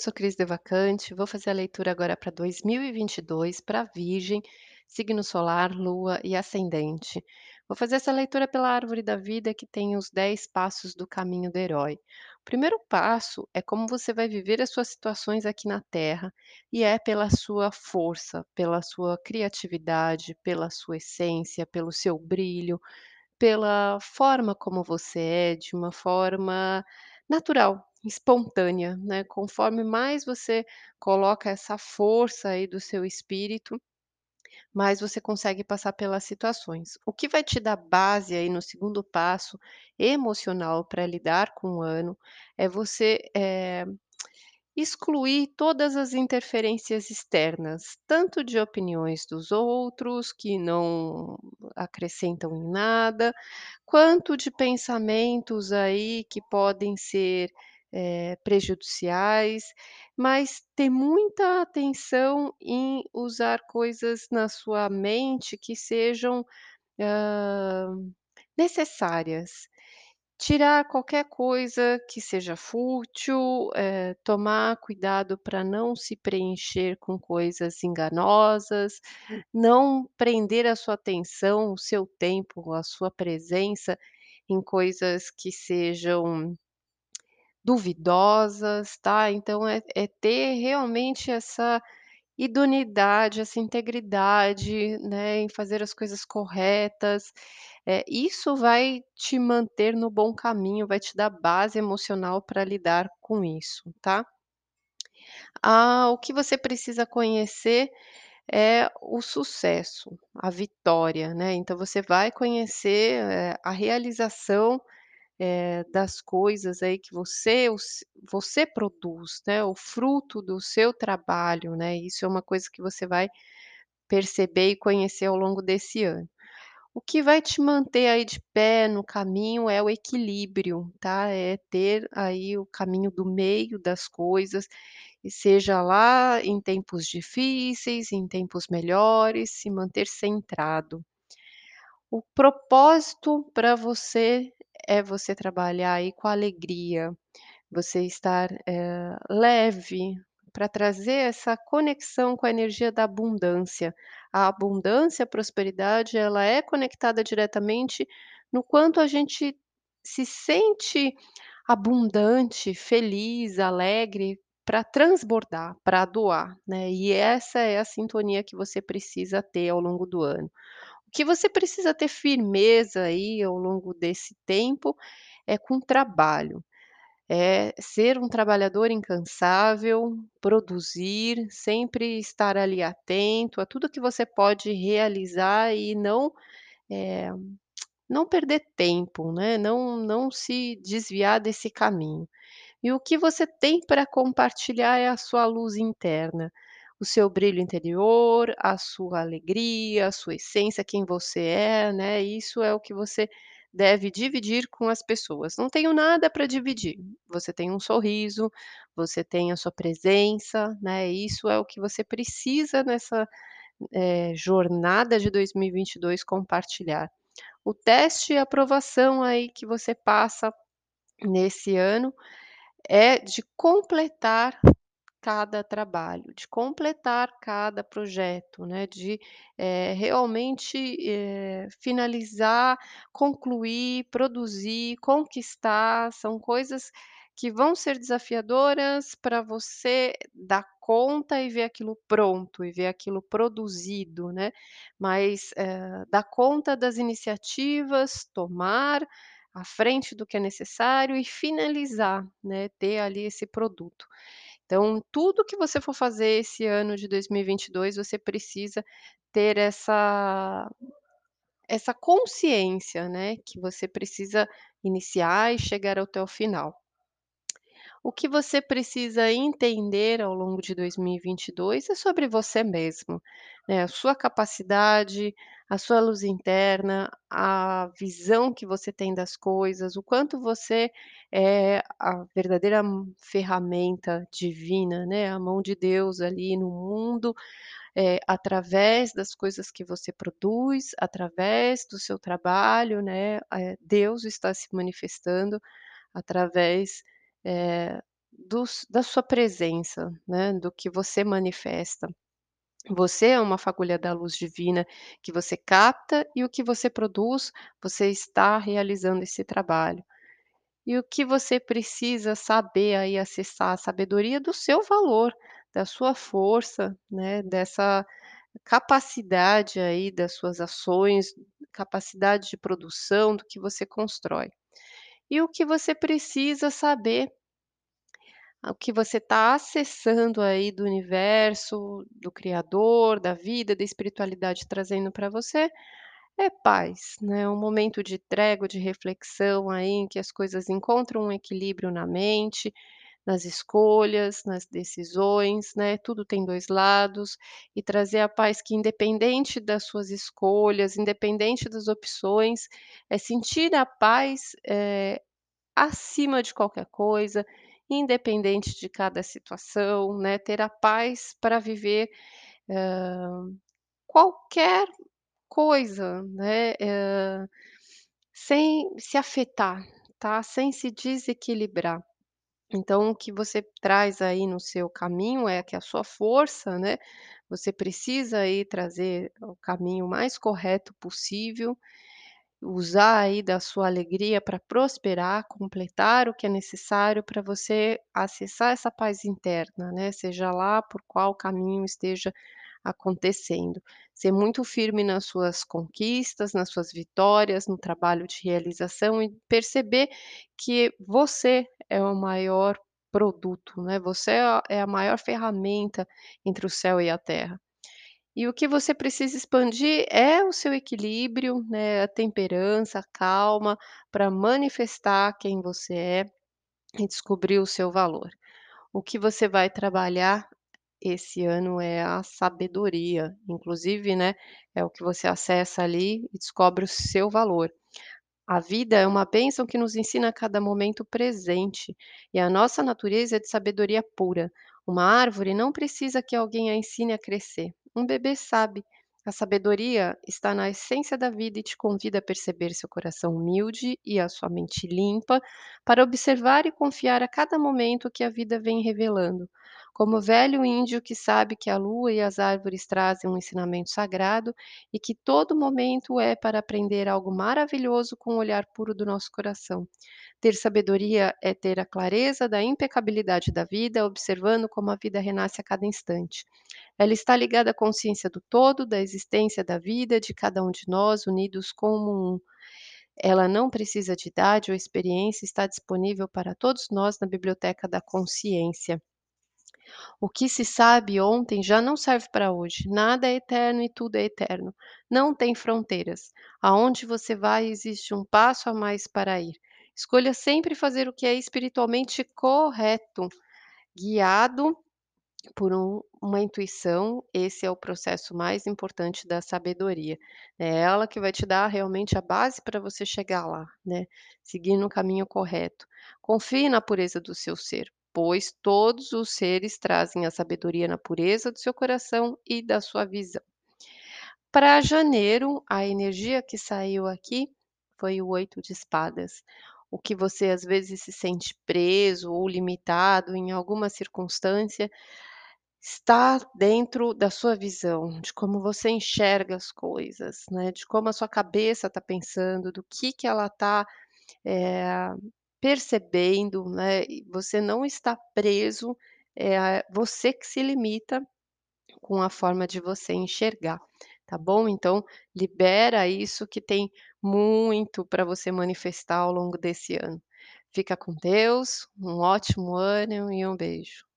Sou Cris Devacante, vou fazer a leitura agora para 2022 para Virgem, signo solar, lua e ascendente. Vou fazer essa leitura pela árvore da vida que tem os 10 passos do caminho do herói. O primeiro passo é como você vai viver as suas situações aqui na Terra, e é pela sua força, pela sua criatividade, pela sua essência, pelo seu brilho, pela forma como você é, de uma forma natural, espontânea, né. Conforme mais você coloca essa força aí do seu espírito, mais você consegue passar pelas situações. O que vai te dar base aí no segundo passo emocional para lidar com o ano, é você, eh Excluir todas as interferências externas, tanto de opiniões dos outros, que não acrescentam em nada, quanto de pensamentos aí que podem ser, eh, prejudiciais, mas ter muita atenção em usar coisas na sua mente que sejam, hã, necessárias. Tirar qualquer coisa que seja fútil, eh, tomar cuidado para não se preencher com coisas enganosas, não prender a sua atenção, o seu tempo, a sua presença em coisas que sejam duvidosas, tá. Então é é ter realmente essa Idoneidade, essa integridade, né, em fazer as coisas corretas, eh, isso vai te manter no bom caminho, vai te dar base emocional para lidar com isso, tá. Ah, o que você precisa conhecer é o sucesso, a vitória, né, então você vai conhecer, eh, a realização, eh, das coisas aí que você você produz, né, o fruto do seu trabalho, né, isso é uma coisa que você vai perceber e conhecer ao longo desse ano. O que vai te manter aí de pé no caminho é o equilíbrio, tá? É ter aí o caminho do meio das coisas, e seja lá em tempos difíceis, em tempos melhores, se manter centrado. O propósito para você é você trabalhar aí com alegria, você estar, eh, leve, para trazer essa conexão com a energia da abundância. A abundância, a prosperidade, ela é conectada diretamente no quanto a gente se sente abundante, feliz, alegre, para transbordar, para doar, né. E essa é a sintonia que você precisa ter ao longo do ano. Que você precisa ter firmeza aí ao longo desse tempo é com o trabalho. É ser um trabalhador incansável, produzir, sempre estar ali atento a tudo que você pode realizar e não, eh, não perder tempo, né, não não se desviar desse caminho. E o que você tem para compartilhar é a sua luz interna, o seu brilho interior, a sua alegria, a sua essência, quem você é, né, isso é o que você deve dividir com as pessoas. Não tenho nada para dividir, você tem um sorriso, você tem a sua presença, né, isso é o que você precisa nessa, eh, jornada de 2022 compartilhar. O teste e aprovação aí que você passa nesse ano é de completar cada trabalho, de completar cada projeto, né, de, eh, realmente, eh, finalizar, concluir, produzir, conquistar, são coisas que vão ser desafiadoras para você dar conta e ver aquilo pronto, e ver aquilo produzido, né, mas, eh, dar conta das iniciativas, tomar à frente do que é necessário e finalizar, né, ter ali esse produto. Então, tudo que você for fazer esse ano de 2022, você precisa ter essa essa consciência, né, que você precisa iniciar e chegar até o final. O que você precisa entender ao longo de 2022 é sobre você mesmo, né, a sua capacidade, a sua luz interna, a visão que você tem das coisas, o quanto você é a verdadeira ferramenta divina, né, a mão de Deus ali no mundo, eh, através das coisas que você produz, através do seu trabalho, né, eh, Deus está se manifestando através, eh dos da sua presença, né, do que você manifesta. Você é uma fagulha da luz divina que você capta e o que você produz, você está realizando esse trabalho. E o que você precisa saber aí acessar a sabedoria do seu valor, da sua força, né, dessa capacidade aí das suas ações, capacidade de produção do que você constrói. E o que você precisa saber, o que você está acessando aí do universo, do criador, da vida, da espiritualidade trazendo para você, é paz, né, um momento de trégua, de reflexão aí em que as coisas encontram um equilíbrio na mente, nas escolhas, nas decisões, né, tudo tem 2 lados, e trazer a paz que independente das suas escolhas, independente das opções, é sentir a paz, eh, acima de qualquer coisa, independente de cada situação, né, ter a paz para viver, hã, qualquer coisa, né, hã, sem se afetar, tá, sem se desequilibrar. Então o que você traz aí no seu caminho é que a sua força, né, você precisa aí trazer o caminho mais correto possível, usar aí da sua alegria para prosperar, completar o que é necessário para você acessar essa paz interna, né, seja lá por qual caminho esteja acontecendo. Ser muito firme nas suas conquistas, nas suas vitórias, no trabalho de realização e perceber que você é o maior produto, né, você é a é maior ferramenta entre o céu e a terra. E o que você precisa expandir é o seu equilíbrio, né, a temperança, a calma, para manifestar quem você é e descobrir o seu valor. O que você vai trabalhar esse ano é a sabedoria, inclusive, né, é o que você acessa ali e descobre o seu valor. A vida é uma bênção que nos ensina a cada momento presente, e a nossa natureza é de sabedoria pura. Uma árvore não precisa que alguém a ensine a crescer. Um bebê sabe. A sabedoria está na essência da vida e te convida a perceber seu coração humilde e a sua mente limpa para observar e confiar a cada momento que a vida vem revelando. Como velho índio que sabe que a lua e as árvores trazem um ensinamento sagrado e que todo momento é para aprender algo maravilhoso com o olhar puro do nosso coração. Ter sabedoria é ter a clareza da impecabilidade da vida, observando como a vida renasce a cada instante. Ela está ligada à consciência do todo, da existência da vida, de cada um de nós, unidos como um. Ela não precisa de idade ou experiência, está disponível para todos nós na biblioteca da consciência. O que se sabe ontem já não serve para hoje. Nada é eterno e tudo é eterno. Não tem fronteiras. Aonde você vai, existe um passo a mais para ir. Escolha sempre fazer o que é espiritualmente correto, guiado por um uma intuição, esse é o processo mais importante da sabedoria. É ela que vai te dar realmente a base para você chegar lá, né, seguir no caminho correto. Confie na pureza do seu ser, pois todos os seres trazem a sabedoria na pureza do seu coração e da sua visão. Para janeiro, a energia que saiu aqui foi o 8 de espadas. O que você às vezes se sente preso ou limitado em alguma circunstância, está dentro da sua visão, de como você enxerga as coisas, né, de como a sua cabeça está pensando, do que que ela está, eh, percebendo, né, você não está preso, é você que se limita com a forma de você enxergar, tá bom? Então libera isso que tem muito para você manifestar ao longo desse ano. Fica com Deus, um ótimo ano e um beijo.